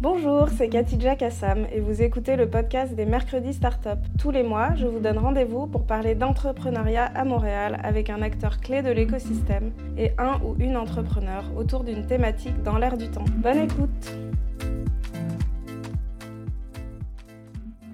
Bonjour, c'est Katidja Kassam et vous écoutez le podcast des Mercredis Startup. Tous les mois, je vous donne rendez-vous pour parler d'entrepreneuriat à Montréal avec un acteur clé de l'écosystème et un ou une entrepreneur autour d'une thématique dans l'air du temps. Bonne écoute!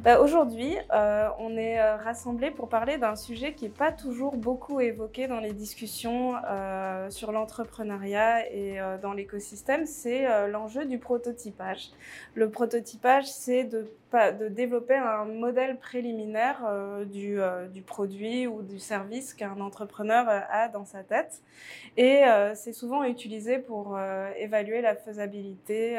Bah, aujourd'hui, euh, on est euh, rassemblés pour parler d'un sujet qui n'est pas toujours beaucoup évoqué dans les discussions euh, sur l'entrepreneuriat et dans l'écosystème, c'est l'enjeu du prototypage. Le prototypage, c'est de, de, développer un modèle préliminaire du, du, produit ou du service qu'un entrepreneur a dans sa tête. Et c'est souvent utilisé pour évaluer la faisabilité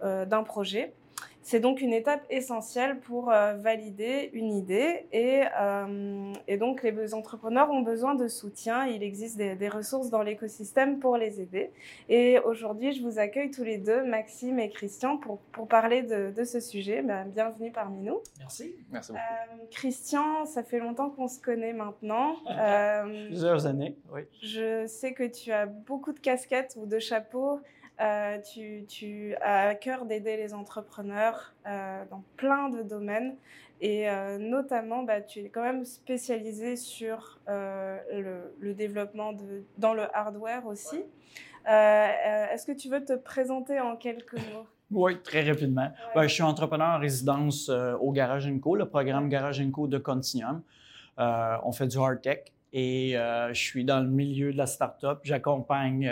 d'un projet. C'est donc une étape essentielle pour euh, valider une idée et, euh, et, donc les entrepreneurs ont besoin de soutien. Il existe des, ressources dans l'écosystème pour les aider. Et aujourd'hui, je vous accueille tous les deux, Maxime et Christian, pour, pour parler de, de, ce sujet. Ben, bienvenue parmi nous. Merci. Merci beaucoup. Euh, Christian, ça fait longtemps qu'on se connaît maintenant. Plusieurs années, oui. Je sais que tu as beaucoup de casquettes ou de chapeaux. Euh, tu, as à cœur d'aider les entrepreneurs euh, dans plein de domaines et euh, notamment bah, tu es quand même spécialisé sur le, développement de, dans le hardware aussi. Est-ce que tu veux te présenter en quelques mots? Oui, très rapidement. Ben, je suis entrepreneur en résidence au Garage Co, le programme Garage Co de Continuum. on fait du hard tech et je suis dans le milieu de la start-up. J'accompagne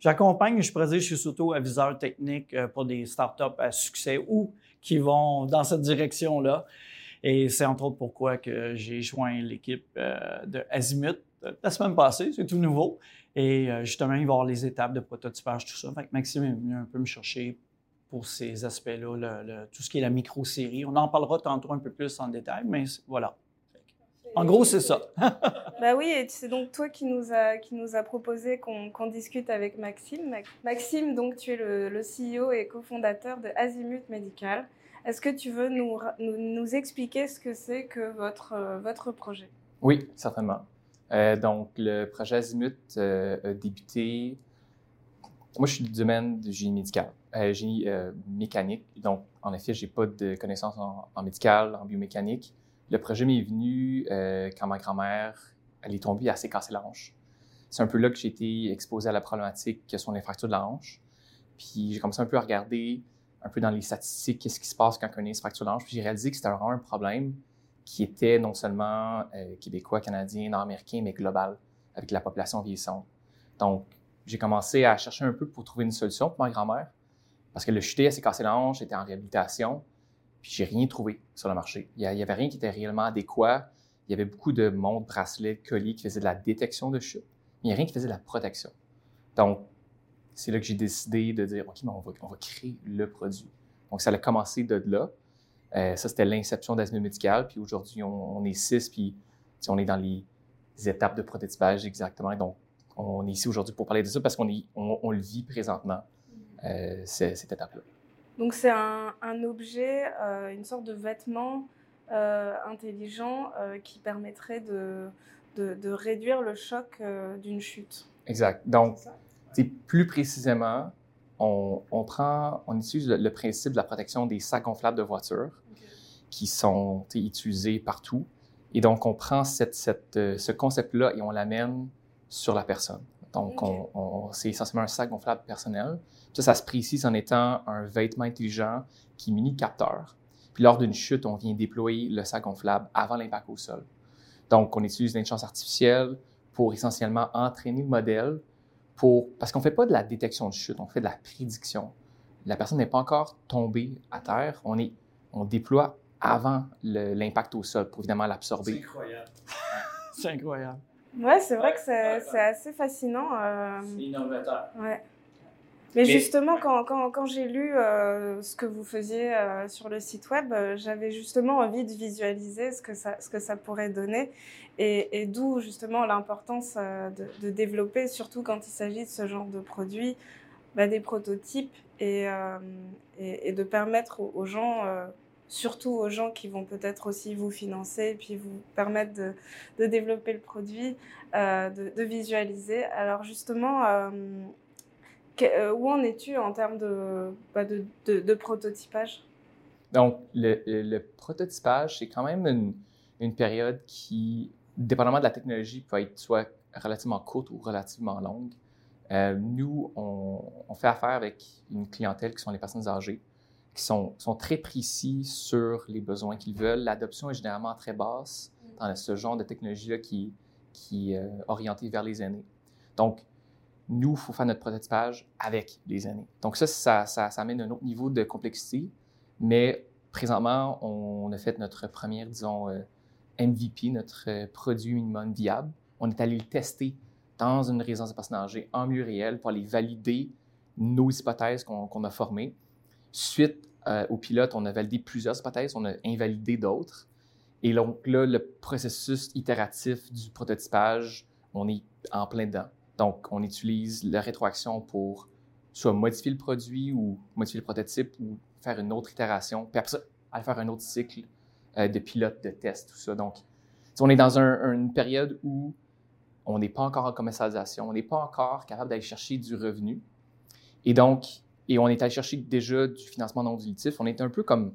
J'accompagne, je pourrais dire, je suis surtout aviseur technique euh, pour des startups à succès ou qui vont dans cette direction-là. Et c'est entre autres pourquoi que j'ai joint l'équipe euh, de Azimut euh, la semaine passée, c'est tout nouveau. Et justement, il va y avoir les étapes de prototypage, tout ça. Maxime est venu un peu me chercher pour ces aspects-là, tout ce qui est la micro-série. On en parlera tantôt un peu plus en détail, mais voilà. En gros, c'est ça. bah oui, et c'est donc toi qui nous a, qui nous a proposé qu'on discute avec Maxime. Maxime, donc tu es le, le CEO et cofondateur de Azimut Medical. Est-ce que tu veux nous, nous, expliquer ce que c'est que votre, votre projet? Oui, certainement. Euh, donc, le projet Azimut euh, a débuté. Moi, je suis du domaine du génie médical, euh, génie mécanique. Donc, en effet, je n'ai pas de connaissances en, en, médical, en biomécanique. Le projet m'est venu euh, quand ma grand-mère, elle est tombée, elle s'est cassée la hanche. C'est un peu là que j'ai été exposé à la problématique que sont les fractures de la hanche. Puis j'ai commencé un peu à regarder un peu dans les statistiques, qu'est-ce qui se passe quand on a une fracture de la hanche. Puis j'ai réalisé que c'était vraiment un problème qui était non seulement euh, québécois, canadien, nord-américain, mais global, avec la population vieillissante. Donc, j'ai commencé à chercher un peu pour trouver une solution pour ma grand-mère, parce que le chuté, elle s'est cassé la hanche, elle était en réhabilitation. Puis j'ai rien trouvé sur le marché. Il n'y avait rien qui était réellement adéquat. Il y avait beaucoup de montres, bracelets, colliers qui faisaient de la détection de chute. Mais il n'y a rien qui faisait de la protection. Donc, c'est là que j'ai décidé de dire, OK, mais on, va, on va créer le produit. Donc, ça a commencé de là. Euh, ça, c'était l'inception d'Asmir Médical. Puis aujourd'hui, on, est six, puis on est dans les étapes de prototypage exactement. Donc, on est ici aujourd'hui pour parler de ça parce qu'on on, le vit présentement, euh, cette étape-là. Donc c'est un, objet, euh, une sorte de vêtement euh, intelligent euh, qui permettrait de, de, réduire le choc d'une chute. Exact. Donc, plus précisément, on, on, prend, on utilise le, principe de la protection des sacs gonflables de voiture qui sont utilisés partout. Et donc, on prend cette, cette, ce concept-là et on l'amène sur la personne. Donc, on, c'est essentiellement un sac gonflable personnel. Ça, ça se précise en étant un vêtement intelligent qui mini capteur. Puis lors d'une chute, on vient déployer le sac gonflable avant l'impact au sol. Donc, on utilise l'intelligence artificielle pour essentiellement entraîner le modèle pour, parce qu'on ne fait pas de la détection de chute, on fait de la prédiction. La personne n'est pas encore tombée à terre, on, est, on déploie avant l'impact au sol pour évidemment l'absorber. C'est incroyable. c'est incroyable. Ouais, c'est vrai que c'est assez fascinant. Euh... C'est innovateur. Ouais. Mais, justement, quand, quand, quand j'ai lu euh, ce que vous faisiez euh, sur le site web, euh, j'avais justement envie de visualiser ce que ça, ce que ça pourrait donner et, et d'où justement l'importance de, de, développer, surtout quand il s'agit de ce genre de produits, bah, des prototypes et, et, et, de permettre aux, gens surtout aux gens qui vont peut-être aussi vous financer et puis vous permettre de, développer le produit, euh, de, visualiser. Alors justement, euh, Euh, où en es-tu en termes bah, de, de, prototypage? Donc, le, prototypage, c'est quand même une, période qui, dépendamment de la technologie, peut être soit relativement courte ou relativement longue. Nous, on, fait affaire avec une clientèle qui sont les personnes âgées, qui sont, sont très précis sur les besoins qu'ils veulent. L'adoption est généralement très basse dans ce genre de technologie-là qui, qui est euh, orientée vers les aînés. Donc, nous, il faut faire notre prototypage avec les aînés. Donc ça, ça, ça, ça amène un autre niveau de complexité, mais présentement, on a fait notre première, disons, euh, MVP, notre euh, produit minimum viable. On est allé le tester dans une résidence de personnes âgées en milieu réel pour aller valider nos hypothèses qu'on a formées. Suite euh, au pilote, on a validé plusieurs hypothèses, on a invalidé d'autres. Et donc là, le processus itératif du prototypage, on est en plein dedans. Donc, on utilise la rétroaction pour soit modifier le produit ou modifier le prototype ou faire une autre itération, puis après ça, aller faire un autre cycle euh, de pilote, de test, tout ça. Donc, on est dans une période où on n'est pas encore en commercialisation, on n'est pas encore capable d'aller chercher du revenu. Et donc, et on est allé chercher déjà du financement non dilutif. On est un peu comme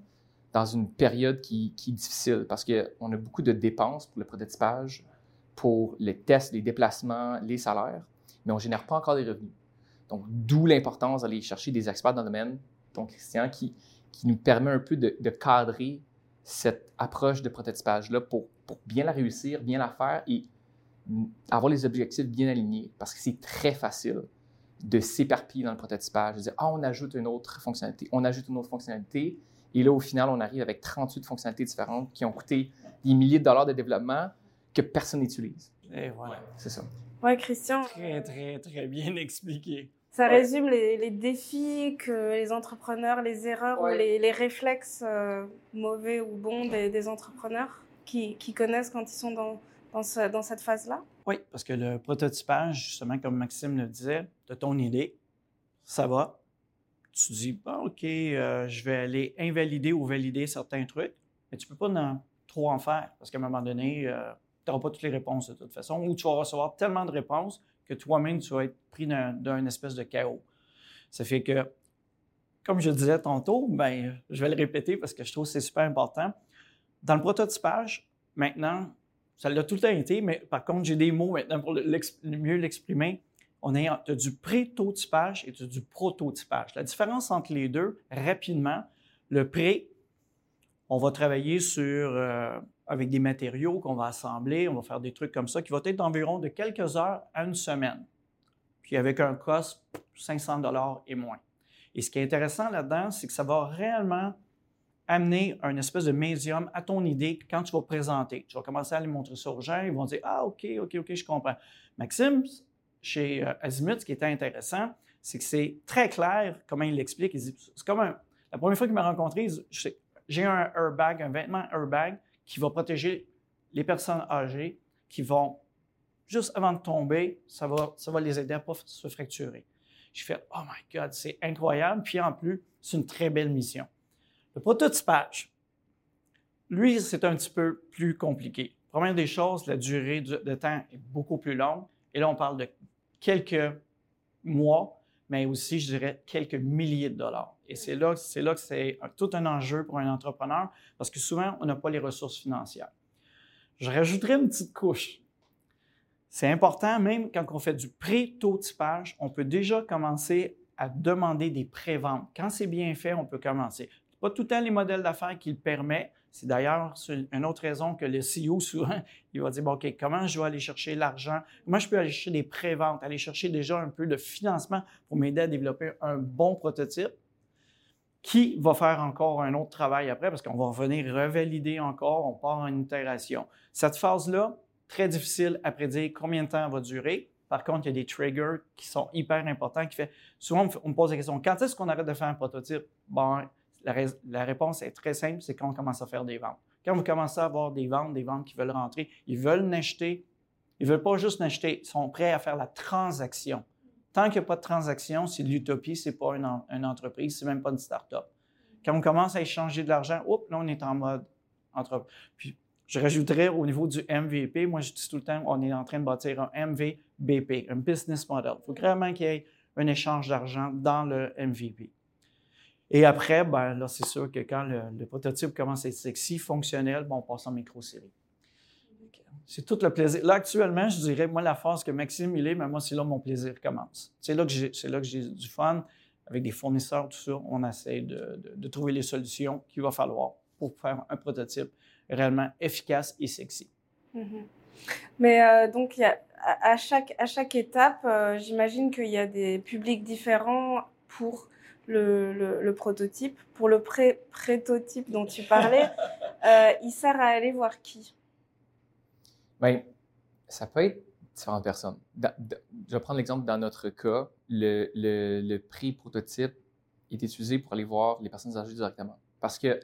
dans une période qui, est difficile parce qu'on a beaucoup de dépenses pour le prototypage, pour les tests, les déplacements, les salaires mais on ne génère pas encore des revenus. Donc, d'où l'importance d'aller chercher des experts dans le domaine, donc Christian, qui, nous permet un peu de, cadrer cette approche de prototypage-là pour, bien la réussir, bien la faire et avoir les objectifs bien alignés. Parce que c'est très facile de s'éparpiller dans le prototypage, de dire Ah, on ajoute une autre fonctionnalité, on ajoute une autre fonctionnalité. Et là, au final, on arrive avec 38 fonctionnalités différentes qui ont coûté des milliers de dollars de développement que personne n'utilise. Et voilà. C'est ça. Ouais, Christian. Très, très, très bien expliqué. Ça résume les, défis que les entrepreneurs, les erreurs ou les, réflexes euh, mauvais ou bons des, entrepreneurs qui, connaissent quand ils sont dans, dans, cette phase-là? Oui, parce que le prototypage, justement, comme Maxime le disait, de ton idée, ça va. Tu dis, bon, OK, euh, je vais aller invalider ou valider certains trucs, mais tu ne peux pas trop en faire parce qu'à un moment donné, euh, tu n'auras pas toutes les réponses de toute façon, ou tu vas recevoir tellement de réponses que toi-même, tu vas être pris d'un espèce de chaos. Ça fait que, comme je disais tantôt, ben, je vais le répéter parce que je trouve que c'est super important. Dans le prototypage, maintenant, ça l'a tout le temps été, mais par contre, j'ai des mots maintenant pour mieux l'exprimer. On a, du pré-totypage et du prototypage. La différence entre les deux, rapidement, le pré, on va travailler sur euh, avec des matériaux qu'on va assembler, on va faire des trucs comme ça, qui vont être d'environ de quelques heures à une semaine. Puis avec un cost 500 dollars et moins. Et ce qui est intéressant là-dedans, c'est que ça va réellement amener un espèce de médium à ton idée quand tu vas présenter. Tu vas commencer à aller montrer ça aux gens, ils vont dire Ah, OK, OK, OK, je comprends. Maxime, chez euh, Azimut, ce qui était intéressant, c'est que c'est très clair comment il l'explique. C'est comme la première fois qu'il m'a rencontré, j'ai un airbag, un vêtement airbag qui va protéger les personnes âgées qui vont, juste avant de tomber, ça va, ça va les aider à ne pas se fracturer. Je fais, oh my God, c'est incroyable. Puis en plus, c'est une très belle mission. Le prototypage, lui, c'est un petit peu plus compliqué. Première des choses, la durée de temps est beaucoup plus longue. Et là, on parle de quelques mois, mais aussi, je dirais, quelques milliers de dollars. Et c'est là, c'est là que c'est tout un enjeu pour un entrepreneur parce que souvent, on n'a pas les ressources financières. Je rajouterai une petite couche. C'est important, même quand on fait du pré-taux-typage, on peut déjà commencer à demander des préventes. Quand c'est bien fait, on peut commencer. Pas tout le temps les modèles d'affaires qui le permettent. C'est d'ailleurs une autre raison que le CEO, souvent, il va dire, bon, OK, comment je vais aller chercher l'argent? Comment je peux aller chercher des préventes, aller chercher déjà un peu de financement pour m'aider à développer un bon prototype? qui va faire encore un autre travail après parce qu'on va revenir revalider encore, on part en itération. Cette phase-là, très difficile à prédire combien de temps elle va durer. Par contre, il y a des triggers qui sont hyper importants qui fait souvent on me pose la question quand est-ce qu'on arrête de faire un prototype? Bon, la, réponse est très simple, c'est quand on commence à faire des ventes. Quand vous commencez à avoir des ventes, des ventes qui veulent rentrer, ils veulent n'acheter, ils veulent pas juste n'acheter, ils sont prêts à faire la transaction. Tant qu'il n'y a pas de transaction, c'est de l'utopie, ce n'est pas une, une entreprise, c'est même pas une start-up. Quand on commence à échanger de l'argent, hop, là, on est en mode entreprise. Puis, je rajouterais au niveau du MVP, moi, je dis tout le temps, on est en train de bâtir un MVBP, un business model. Il faut vraiment qu'il y ait un échange d'argent dans le MVP. Et après, ben, là, c'est sûr que quand le, prototype commence à être sexy, fonctionnel, bon, on passe en micro-série. C'est tout le plaisir. Là, actuellement, je dirais, moi, la phase que Maxime, il est, mais moi, c'est là mon plaisir commence. C'est là que j'ai, c'est là que j'ai du fun. Avec des fournisseurs, tout ça, on essaie de, trouver les solutions qu'il va falloir pour faire un prototype réellement efficace et sexy. Mm-hmm. Mais euh, donc, à, chaque, à chaque étape, euh, j'imagine qu'il y a des publics différents pour le, prototype. Pour le pré-prototype dont tu parlais, euh, il sert à aller voir qui? Bien, ça peut être différentes personnes. je vais prendre l'exemple dans notre cas, le, le, pré-prototype est utilisé pour aller voir les personnes âgées directement. Parce que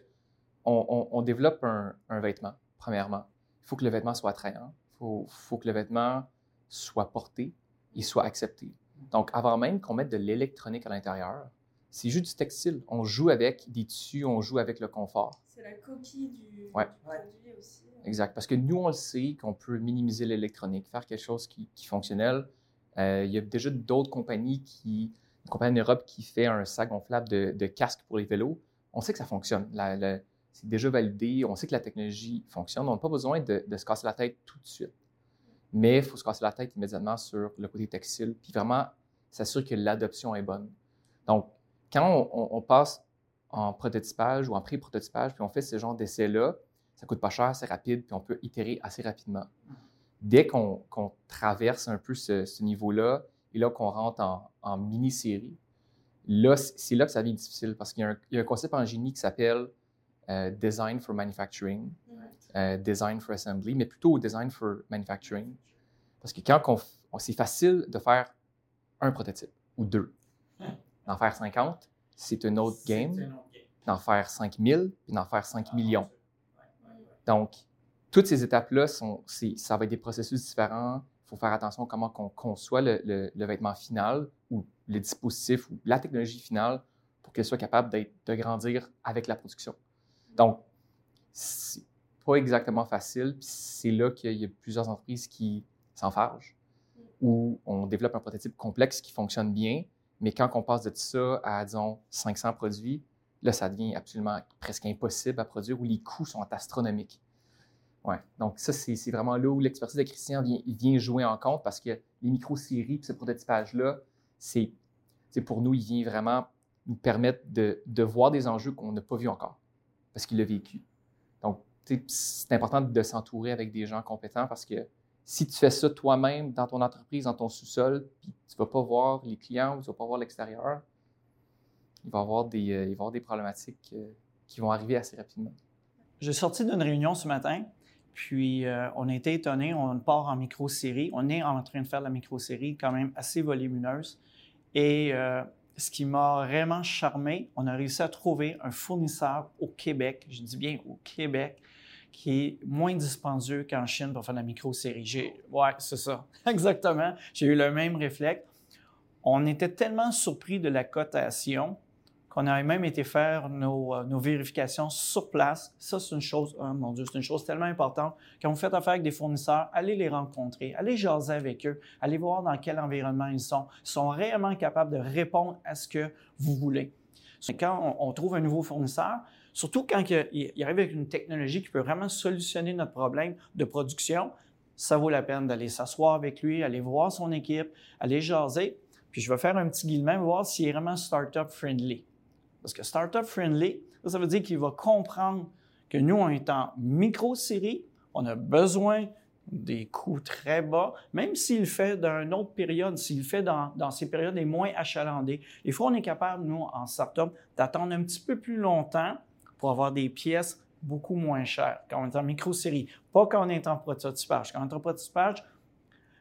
on, développe un, vêtement, premièrement. Il faut que le vêtement soit attrayant. Il faut, faut, que le vêtement soit porté et soit accepté. Donc, avant même qu'on mette de l'électronique à l'intérieur, c'est juste du textile. On joue avec des tissus, on joue avec le confort. C'est la copie du, produit aussi. Exact. Parce que nous, on le sait qu'on peut minimiser l'électronique, faire quelque chose qui, est fonctionnel. Euh, il y a déjà d'autres compagnies qui, une compagnie en Europe qui fait un sac gonflable de, de casque pour les vélos. On sait que ça fonctionne. c'est déjà validé. On sait que la technologie fonctionne. On n'a pas besoin de, se casser la tête tout de suite. Mais il faut se casser la tête immédiatement sur le côté textile, puis vraiment s'assurer que l'adoption est bonne. Donc, quand on, passe en prototypage ou en pré-prototypage, puis on fait ce genre d'essai-là, ça coûte pas cher, c'est rapide, puis on peut itérer assez rapidement. Dès qu'on traverse un peu ce, niveau-là, et là qu'on rentre en, mini-série, là, c'est là que ça devient difficile parce qu'il y, a un concept en génie qui s'appelle euh, Design for Manufacturing, euh, Design for Assembly, mais plutôt Design for Manufacturing. Parce que quand on, c'est facile de faire un prototype ou deux. D'en faire 50, c'est un autre game. D'en faire 5000, puis d'en faire 5 millions. Donc, toutes ces étapes-là, ça va être des processus différents. Il faut faire attention à comment on conçoit le, vêtement final ou le dispositif ou la technologie finale pour qu'elle soit capable de grandir avec la production. Donc, c'est pas exactement facile. C'est là qu'il y a plusieurs entreprises qui s'enfargent, où on développe un prototype complexe qui fonctionne bien, mais quand on passe de ça à, disons, 500 produits, là, ça devient absolument presque impossible à produire, où les coûts sont astronomiques. Ouais. Donc, ça, c'est vraiment là où l'expertise de Christian vient, jouer en compte parce que les micro-séries et ce prototypage-là, c'est pour nous, il vient vraiment nous permettre de, de voir des enjeux qu'on n'a pas vus encore parce qu'il l'a vécu. Donc, c'est important de s'entourer avec des gens compétents parce que si tu fais ça toi-même dans ton entreprise, dans ton sous-sol, puis tu ne vas pas voir les clients ou tu ne vas pas voir l'extérieur, il va y avoir des, euh, avoir des problématiques euh, qui vont arriver assez rapidement. J'ai sorti d'une réunion ce matin, puis euh, on été étonnés. On part en micro-série. On est en train de faire la micro-série quand même assez volumineuse. Et ce qui m'a vraiment charmé, on a réussi à trouver un fournisseur au Québec, je dis bien au Québec, qui est moins dispendieux qu'en Chine pour faire la micro-série. J'ai, ouais, c'est ça, exactement. J'ai eu le même réflexe. On était tellement surpris de la cotation qu'on avait même été faire nos, euh, nos vérifications sur place. Ça, c'est une chose, oh mon Dieu, c'est une chose tellement importante. Quand vous faites affaire avec des fournisseurs, allez les rencontrer, allez jaser avec eux, allez voir dans quel environnement ils sont. Ils sont réellement capables de répondre à ce que vous voulez. Quand on trouve un nouveau fournisseur, Surtout quand il, arrive avec une technologie qui peut vraiment solutionner notre problème de production, ça vaut la peine d'aller s'asseoir avec lui, aller voir son équipe, aller jaser. Puis je vais faire un petit guillemin, voir s'il est vraiment startup friendly. Parce que startup friendly, ça veut dire qu'il va comprendre que nous, on est en micro-série, on a besoin des coûts très bas, même s'il fait dans une autre période, s'il fait dans, ces périodes les moins achalandées. Des fois, on est capable, nous, en startup, d'attendre un petit peu plus longtemps pour avoir des pièces beaucoup moins chères quand on est en micro-série. Pas quand on est en prototypage. Quand on est en prototypage,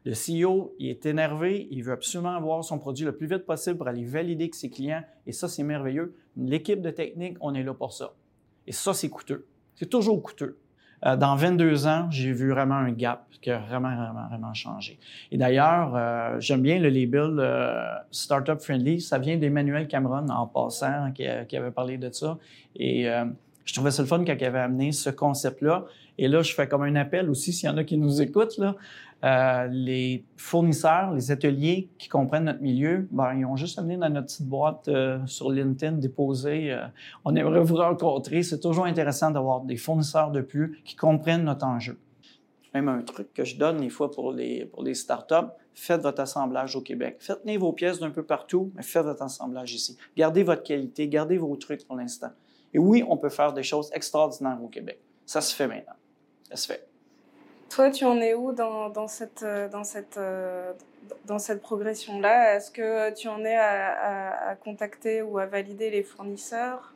le CEO, est énervé, il veut absolument avoir son produit le plus vite possible pour aller valider avec ses clients. Et ça, c'est merveilleux. L'équipe de technique, on est là pour ça. Et ça, c'est coûteux. C'est toujours coûteux. Euh, dans 22 ans, j'ai vu vraiment un gap qui a vraiment, vraiment, vraiment changé. Et d'ailleurs, euh, j'aime bien le label euh, Startup Friendly. Ça vient d'Emmanuel Cameron, en passant, qui, qui, avait parlé de ça. Et je trouvais ça le fun quand il avait amené ce concept-là. Et là, je fais comme un appel aussi, s'il y en a qui nous écoutent, là, Euh, les fournisseurs, les ateliers qui comprennent notre milieu, ben, ils ont juste amené dans notre petite boîte euh, sur LinkedIn, déposé. Euh, on aimerait vous rencontrer. C'est toujours intéressant d'avoir des fournisseurs de plus qui comprennent notre enjeu. Même un truc que je donne des fois pour les, startups, faites votre assemblage au Québec. Faites venir vos pièces d'un peu partout, mais faites votre assemblage ici. Gardez votre qualité, gardez vos trucs pour l'instant. Et oui, on peut faire des choses extraordinaires au Québec. Ça se fait maintenant. Ça se fait. Toi, tu en es où dans, dans cette, euh, dans cette, euh, dans cette progression-là? Est-ce que tu en es à, à, contacter ou à valider les fournisseurs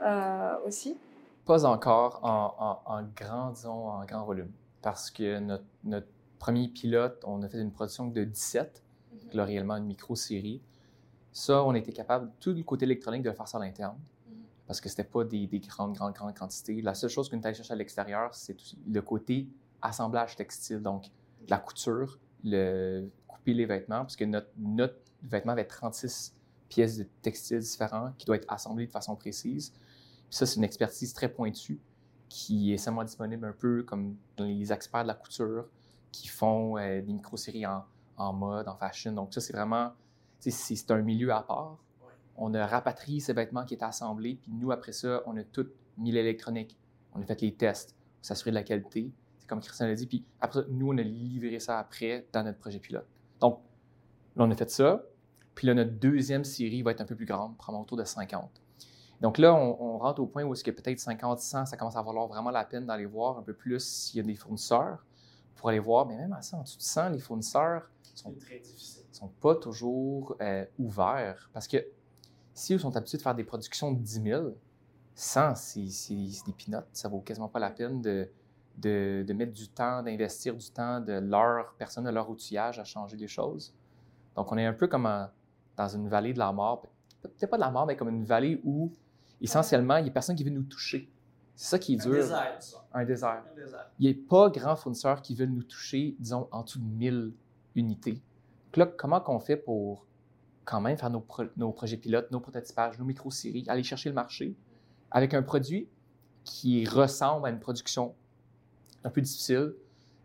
euh, aussi? Pas encore en, en, en, grand, disons, en grand volume. Parce que notre, notre premier pilote, on a fait une production de 17, mm-hmm. là, réellement une micro-série. Ça, on était capable, tout le côté électronique, de le faire ça à l'interne mm-hmm. parce que c'était pas des, des, grandes, grandes, grandes quantités. La seule chose qu'on allé chercher à l'extérieur, c'est le côté assemblage textile, donc la couture, le, couper les vêtements, parce que notre, notre vêtement avait 36 pièces de textile différents qui doivent être assemblées de façon précise. Puis ça, c'est une expertise très pointue qui est seulement disponible un peu comme les experts de la couture qui font euh, des micro-séries en, en, mode, en fashion. Donc ça, c'est vraiment, c'est un milieu à part. On a rapatrié ces vêtements qui étaient assemblés, puis nous, après ça, on a tout mis l'électronique. On a fait les tests pour s'assurer de la qualité comme Christian l'a dit. Puis après, nous, on a livré ça après dans notre projet pilote. Donc, là, on a fait ça. Puis là, notre deuxième série va être un peu plus grande, probablement autour de 50. Donc là, on, rentre au point où est-ce que peut-être 50, 100, ça commence à valoir vraiment la peine d'aller voir un peu plus s'il y a des fournisseurs pour aller voir. Mais même à ça, en dessous de 100, les fournisseurs sont, sont pas toujours euh, ouverts. Parce que si ils sont habitués de faire des productions de 10 000, 100, c'est des pinottes. Ça vaut quasiment pas la peine de, de, mettre du temps, d'investir du temps de leur personne, de leur outillage à changer les choses. Donc, on est un peu comme dans une vallée de la mort. Peut-être pas de la mort, mais comme une vallée où, essentiellement, il n'y a personne qui veut nous toucher. C'est ça qui est dur. Un désert, ça. Un désert. Il n'y a pas grand fournisseurs qui veulent nous toucher, disons, en dessous de 1000 unités. Donc là, comment qu'on fait pour quand même faire nos, nos projets pilotes, nos prototypages, nos micro-séries, aller chercher le marché avec un produit qui ressemble à une production un peu difficile.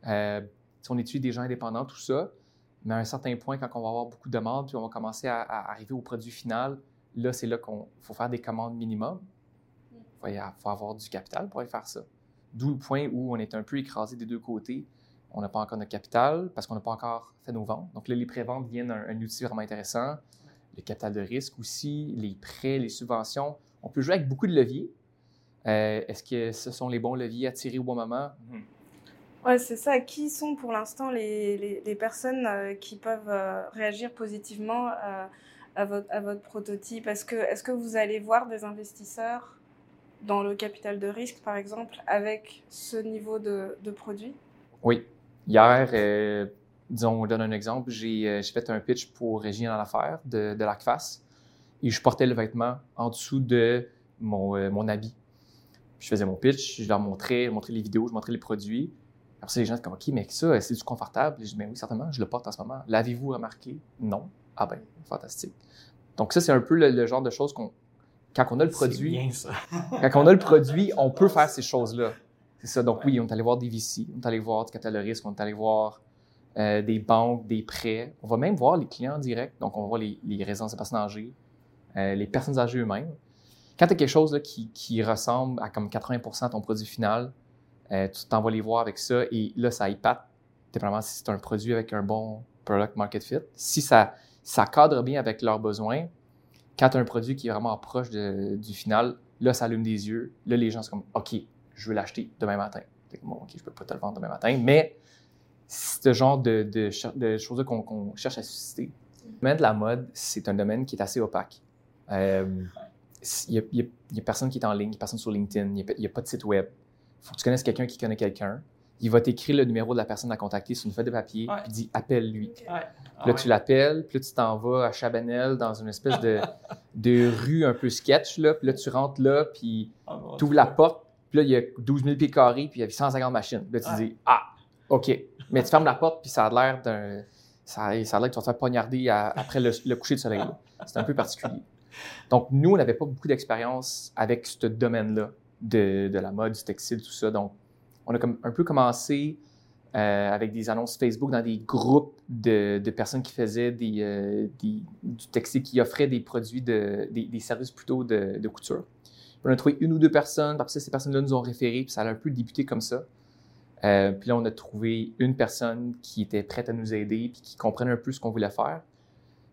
Euh, si on étudie des gens indépendants, tout ça, mais à un certain point, quand on va avoir beaucoup de demandes, puis on va commencer à, arriver au produit final, là, c'est là qu'il faut faire des commandes minimum. Il faut, avoir du capital pour aller faire ça. D'où le point où on est un peu écrasé des deux côtés. On n'a pas encore notre capital parce qu'on n'a pas encore fait nos ventes. Donc là, les préventes viennent un, un, outil vraiment intéressant. Le capital de risque aussi, les prêts, les subventions. On peut jouer avec beaucoup de leviers, euh, est-ce que ce sont les bons leviers à tirer au bon moment? Mhm. Oui, c'est ça. Qui sont pour l'instant les, les, personnes euh, qui peuvent euh, réagir positivement à, votre, à votre prototype? Est-ce que, est que vous allez voir des investisseurs dans le capital de risque, par exemple, avec ce niveau de, de produit? Oui. Hier, disons, on donne un exemple, j'ai fait un pitch pour Régine dans l'affaire de, de l'ACFAS et je portais le vêtement en dessous de mon, mon habit je faisais mon pitch, je leur montrais, montrais les vidéos, je montrais les produits. Après ça, les gens étaient comme, OK, mais ça, c'est du confortable? Je dis, mais oui, certainement, je le porte en ce moment. L'avez-vous remarqué? Non. Ah ben, fantastique. Donc ça, c'est un peu le, genre de choses qu'on, quand on a le produit, bien, ça. quand on a le produit, on peut faire ces choses-là. C'est ça. Donc oui, on est allé voir des VC, on est allé voir du capital de risque, on est allé voir euh, des banques, des prêts. On va même voir les clients directs. Donc on va voir les, les résidences de personnes âgées, euh, les personnes âgées eux-mêmes. Quand tu as quelque chose qui, ressemble à comme 80% ton produit final, euh, tu t'en les voir avec ça et là, ça épate dépendamment si c'est un produit avec un bon product market fit. Si ça, ça cadre bien avec leurs besoins, quand tu as un produit qui est vraiment proche du final, là, ça allume des yeux. Là, les gens sont comme OK, je veux l'acheter demain matin. Bon, OK, je peux pas te le vendre demain matin, mais ce genre de, de, choses qu'on cherche à susciter. Le domaine de la mode, c'est un domaine qui est assez opaque. Euh, n'y a, personne qui est en ligne, il n'y a personne sur LinkedIn, il n'y a, pas de site web. Il faut que tu connaisses quelqu'un qui connaît quelqu'un. Il va t'écrire le numéro de la personne à contacter sur une feuille de papier, puis dit appelle-lui. Là, tu l'appelles, puis là, tu t'en vas à Chabanel dans une espèce de, de rue un peu sketch, là, puis là, tu rentres là, puis ah, tu ouvres la porte, puis là, il y a 12 000 pieds carrés, puis il y a 150 machines. Là, tu dis Ah, OK. Mais tu fermes la porte, puis ça a l'air d'un. Ça, a l'air que tu vas te faire poignarder après le, le coucher de soleil. C'est un peu particulier. Donc, nous, on n'avait pas beaucoup d'expérience avec ce domaine-là de, la mode, du textile, tout ça. Donc, on a comme un peu commencé euh, avec des annonces Facebook dans des groupes de, personnes qui faisaient euh, du textile, qui offraient des produits, de, des, services plutôt de, couture. on a trouvé une ou deux personnes, après ça, ces personnes-là nous ont référé, puis ça a un peu débuté comme ça. Euh, puis là, on a trouvé une personne qui était prête à nous aider, puis qui comprenait un peu ce qu'on voulait faire.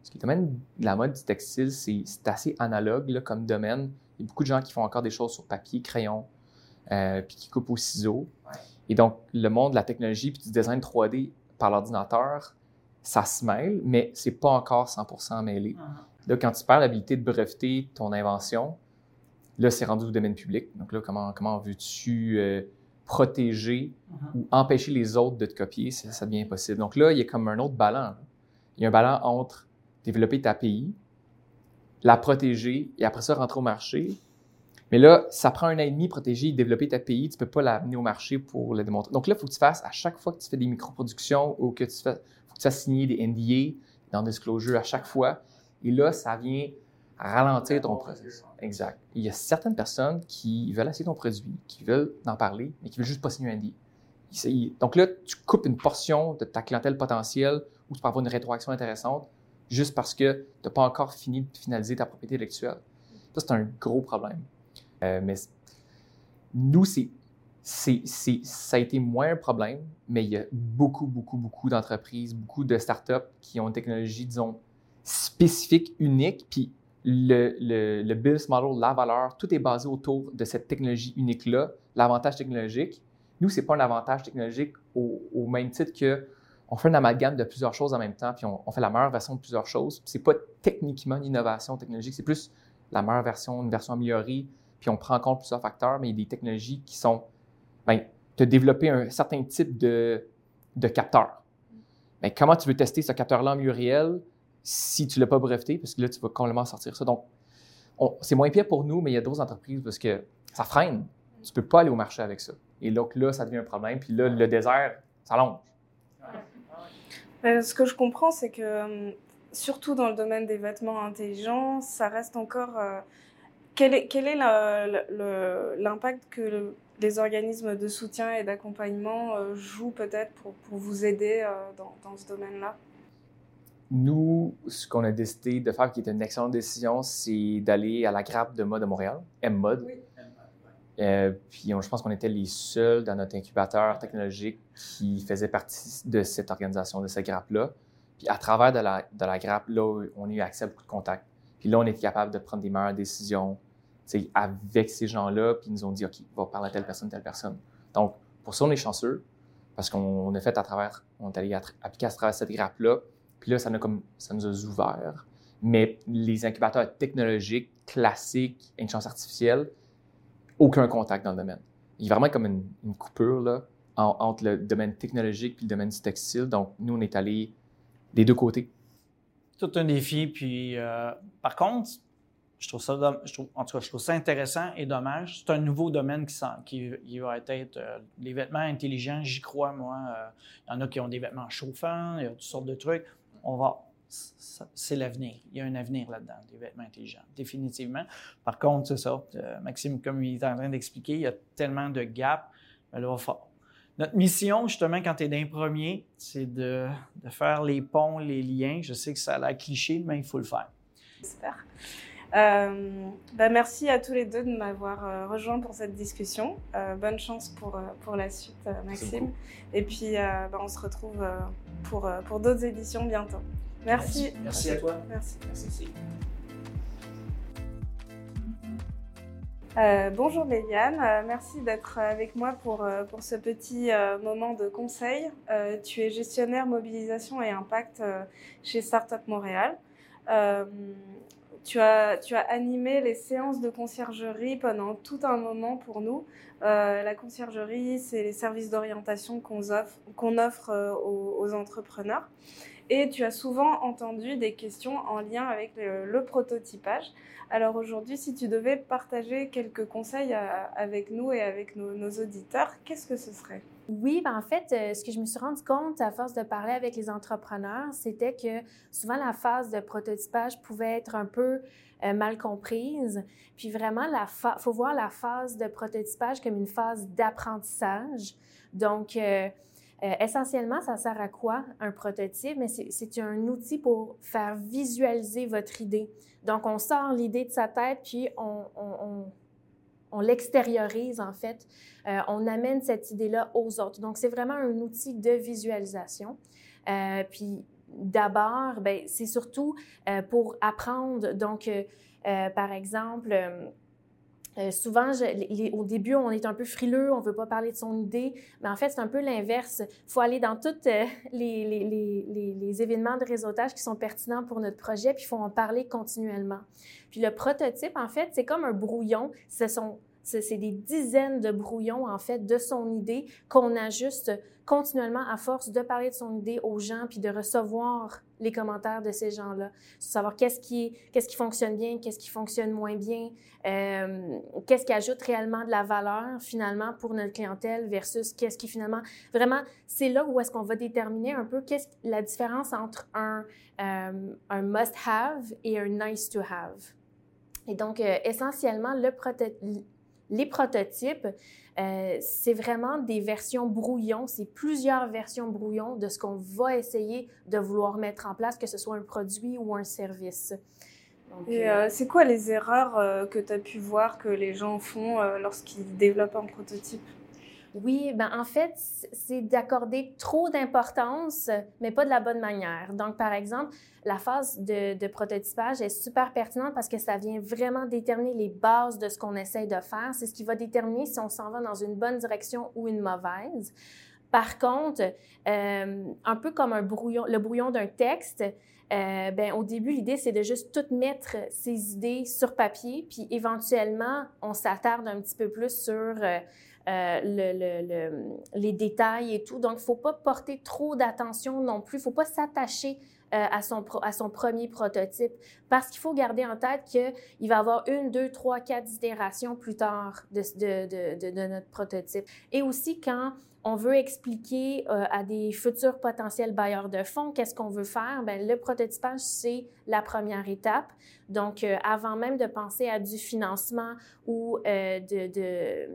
Ce qui est domaine de la mode du textile, c'est assez analogue là, comme domaine. Il y a beaucoup de gens qui font encore des choses sur papier, crayon, euh, puis qui coupent au ciseau. Et donc, le monde de la technologie puis du design 3D par l'ordinateur, ça se mêle, mais c'est pas encore 100% mêlé. Uh-huh. Là, quand tu perds l'habilité de breveter ton invention, là, c'est rendu au domaine public. Donc là, comment, comment veux-tu euh, protéger uh-huh. ou empêcher les autres de te copier? Ça, ça, devient impossible. Donc là, il y a comme un autre ballon. Il y a un ballon entre développer ta API, la protéger et après ça, rentrer au marché mais là, ça prend un an et demi protéger, développer ta API, tu peux pas l'amener au marché pour le démontrer. Donc là, il faut que tu fasses, à chaque fois que tu fais des micro-productions ou que tu fais, faut que tu fasses signer des NDA dans Disclosure à chaque fois. Et là, ça vient ralentir ton processus. Exact. Il y a certaines personnes qui veulent essayer ton produit, qui veulent en parler, mais qui veulent juste pas signer un NDA. Donc là, tu coupes une portion de ta clientèle potentielle où tu peux avoir une rétroaction intéressante juste parce que tu n'as pas encore fini de finaliser ta propriété intellectuelle. Ça, c'est un gros problème. Euh, mais nous, c'est, c'est, ça a été moins un problème, mais il y a beaucoup, beaucoup, beaucoup d'entreprises, beaucoup de startups qui ont une technologie, disons, spécifique, unique, puis le, business model, la valeur, tout est basé autour de cette technologie unique-là, l'avantage technologique. Nous, c'est pas un avantage technologique au, au, même titre que on fait un amalgame de plusieurs choses en même temps, puis on, fait la meilleure version de plusieurs choses. C'est pas techniquement une innovation technologique, c'est plus la meilleure version, une version améliorée, puis on prend en compte plusieurs facteurs, mais il y a des technologies qui sont, ben, tu développer un certain type de, de capteur. Ben, comment tu veux tester ce capteur-là en milieu réel si tu ne l'as pas breveté, parce que là, tu vas complètement sortir ça. Donc, c'est moins pire pour nous, mais il y a d'autres entreprises parce que ça freine. Tu ne peux pas aller au marché avec ça. Et donc là, ça devient un problème. Puis là, le désert, ça longe. Euh, ce que je comprends, c'est que hum, surtout dans le domaine des vêtements intelligents, ça reste encore euh, quel est, quel est l'impact que les organismes de soutien et d'accompagnement euh, jouent peut-être pour, pour, vous aider euh, dans, dans, ce domaine-là? Nous, ce qu'on a décidé de faire, qui est une excellente décision, c'est d'aller à la grappe de mode de Montréal, M-Mode. Oui. Euh, puis je pense qu'on était les seuls dans notre incubateur technologique qui faisaient partie de cette organisation, de cette grappe-là. Puis à travers de la, grappe, là, on a eu accès à beaucoup de contacts. Puis là, on est capable de prendre des meilleures décisions avec ces gens-là, puis ils nous ont dit, OK, va parler à telle personne, telle personne. Donc, pour ça, on est chanceux, parce qu'on a fait à travers, on est allé appliquer à travers cette grappe-là, puis là, ça, nous, comme, ça nous a ouvert. Mais les incubateurs technologiques, classiques, intelligence artificielle, aucun contact dans le domaine. Il y a vraiment comme une, coupure là, entre le domaine technologique et le domaine du textile. Donc, nous, on est allé des deux côtés tout un défi. Puis, euh, par contre, je trouve ça, en tout cas, je trouve ça intéressant et dommage. C'est un nouveau domaine qui va être euh, les vêtements intelligents. J'y crois, moi. Euh, il y en a qui ont des vêtements chauffants, il y a toutes sortes de trucs. On va, c'est l'avenir. Il y a un avenir là-dedans, des vêtements intelligents, définitivement. Par contre, c'est ça. Maxime, comme il est en train d'expliquer, il y a tellement de gaps. Là, il va notre mission, justement, quand tu es d'un premier, c'est de, de, faire les ponts, les liens. Je sais que ça a l'air cliché, mais il faut le faire. Super. Euh, ben merci à tous les deux de m'avoir euh, rejoint pour cette discussion. Euh, bonne chance pour, euh, pour la suite, Maxime. Et puis, ben on se retrouve pour, pour d'autres éditions bientôt. Merci. Merci, merci à toi. Merci. Merci. Euh, bonjour Léliane, euh, merci d'être avec moi pour, euh, pour ce petit moment de conseil. tu es gestionnaire mobilisation et impact chez Startup Montréal. tu, as, tu as animé les séances de conciergerie pendant tout un moment pour nous. la conciergerie, c'est les services d'orientation qu'on offre, offre aux, aux, entrepreneurs. Et tu as souvent entendu des questions en lien avec le, prototypage. Alors aujourd'hui, si tu devais partager quelques conseils euh, avec nous et avec nos, auditeurs, qu'est-ce que ce serait? Oui, ben en fait, euh, ce que je me suis rendu compte à force de parler avec les entrepreneurs, c'était que souvent la phase de prototypage pouvait être un peu euh, mal comprise. Puis vraiment, il faut voir la phase de prototypage comme une phase d'apprentissage. Donc, essentiellement, ça sert à quoi un prototype? Mais c'est un outil pour faire visualiser votre idée. Donc, on sort l'idée de sa tête, puis on, l'extériorise en fait. Euh, on amène cette idée-là aux autres. Donc, c'est vraiment un outil de visualisation. Euh, puis, d'abord, ben, c'est surtout euh, pour apprendre. Donc, par exemple, euh, souvent, au début, on est un peu frileux, on veut pas parler de son idée, mais en fait, c'est un peu l'inverse. Il faut aller dans tous euh, les, les, les, événements de réseautage qui sont pertinents pour notre projet, puis il faut en parler continuellement. Puis le prototype, en fait, c'est comme un brouillon. Ce sont c'est des dizaines de brouillons, en fait, de son idée qu'on ajuste continuellement à force de parler de son idée aux gens puis de recevoir les commentaires de ces gens-là. Savoir qu'est-ce qui, qu'est-ce qui fonctionne bien, qu'est-ce qui fonctionne moins bien, euh, qu'est-ce qui ajoute réellement de la valeur, finalement, pour notre clientèle versus qu'est-ce qui, finalement, vraiment, c'est là où est-ce qu'on va déterminer un peu qu'est-ce la différence entre un, euh, un must-have et un nice-to-have. Et donc, euh, essentiellement, le les prototypes, euh, c'est vraiment des versions brouillons, c'est plusieurs versions brouillons de ce qu'on va essayer de vouloir mettre en place, que ce soit un produit ou un service. Et euh, c'est quoi les erreurs euh, que tu as pu voir que les gens font lorsqu'ils développent un prototype? Oui, ben en fait, c'est d'accorder trop d'importance, mais pas de la bonne manière. Donc, par exemple, la phase de, prototypage est super pertinente parce que ça vient vraiment déterminer les bases de ce qu'on essaye de faire. C'est ce qui va déterminer si on s'en va dans une bonne direction ou une mauvaise. Par contre, euh, un peu comme le brouillon d'un texte, euh, ben, au début, l'idée, c'est de juste tout mettre ses idées sur papier, puis éventuellement, on s'attarde un petit peu plus sur euh, euh, le, le, les détails et tout. Donc, il ne faut pas porter trop d'attention non plus. Il ne faut pas s'attacher euh, à, son à son premier prototype parce qu'il faut garder en tête qu'il va y avoir une, deux, trois, quatre itérations plus tard de, de, de, de notre prototype. Et aussi, quand on veut expliquer euh, à des futurs potentiels bailleurs de fonds qu'est-ce qu'on veut faire, ben le prototypage, c'est la première étape. Donc, euh, avant même de penser à du financement ou euh, de, de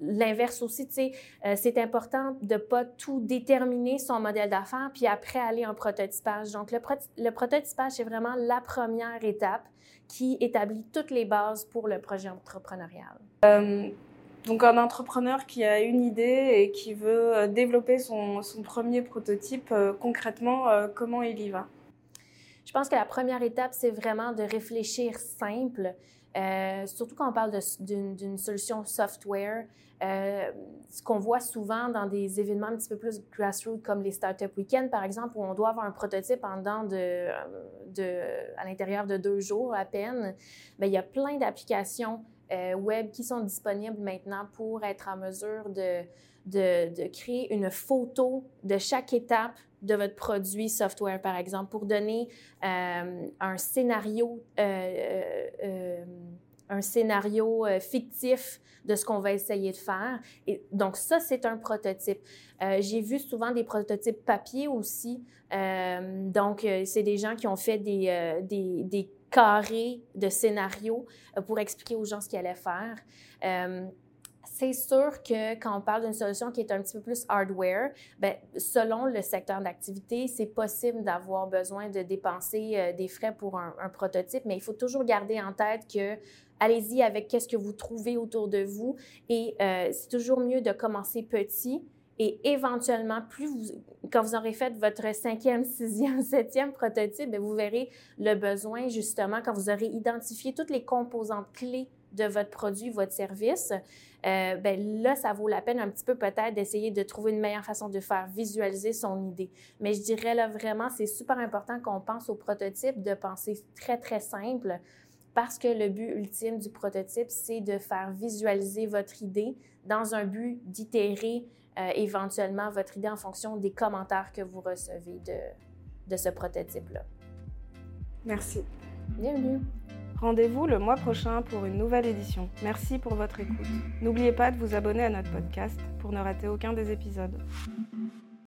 l'inverse aussi, tu sais, c'est important de pas tout déterminer son modèle d'affaires puis après aller en prototypage. Donc, le, le prototypage, c'est vraiment la première étape qui établit toutes les bases pour le projet entrepreneurial. Donc un entrepreneur qui a une idée et qui veut euh, développer son, premier prototype, euh, concrètement, euh, comment il y va? Je pense que la première étape, c'est vraiment de réfléchir simple, surtout quand on parle d'une solution software. ce qu'on voit souvent dans des événements un petit peu plus grassroots comme les Startup Weekend, par exemple, où on doit avoir un prototype de à l'intérieur de deux jours à peine, bien, il y a plein d'applications euh, web qui sont disponibles maintenant pour être en mesure de, créer une photo de chaque étape de votre produit software, par exemple, pour donner euh, un scénario, euh, un scénario fictif de ce qu'on va essayer de faire. Et donc, ça, c'est un prototype. J'ai vu souvent des prototypes papier aussi. donc, c'est des gens qui ont fait des, des, des carré de scénario euh, pour expliquer aux gens ce qu'ils allaient faire. Euh, c'est sûr que quand on parle d'une solution qui est un petit peu plus hardware, ben, selon le secteur d'activité, c'est possible d'avoir besoin de dépenser euh, des frais pour un, prototype, mais il faut toujours garder en tête que allez-y avec qu'est-ce que vous trouvez autour de vous et c'est toujours mieux de commencer petit et éventuellement, plus vous, quand vous aurez fait votre cinquième, sixième, septième prototype, bien, vous verrez le besoin justement quand vous aurez identifié toutes les composantes clés de votre produit, votre service. Euh, ben là, ça vaut la peine un petit peu peut-être d'essayer de trouver une meilleure façon de faire visualiser son idée. Mais je dirais là vraiment, c'est super important qu'on pense au prototype, de penser très, très simple parce que le but ultime du prototype, c'est de faire visualiser votre idée dans un but d'itérer euh, éventuellement votre idée en fonction des commentaires que vous recevez de, de ce prototype-là. Merci. Bienvenue. Rendez-vous le mois prochain pour une nouvelle édition. Merci pour votre écoute. N'oubliez pas de vous abonner à notre podcast pour ne rater aucun des épisodes.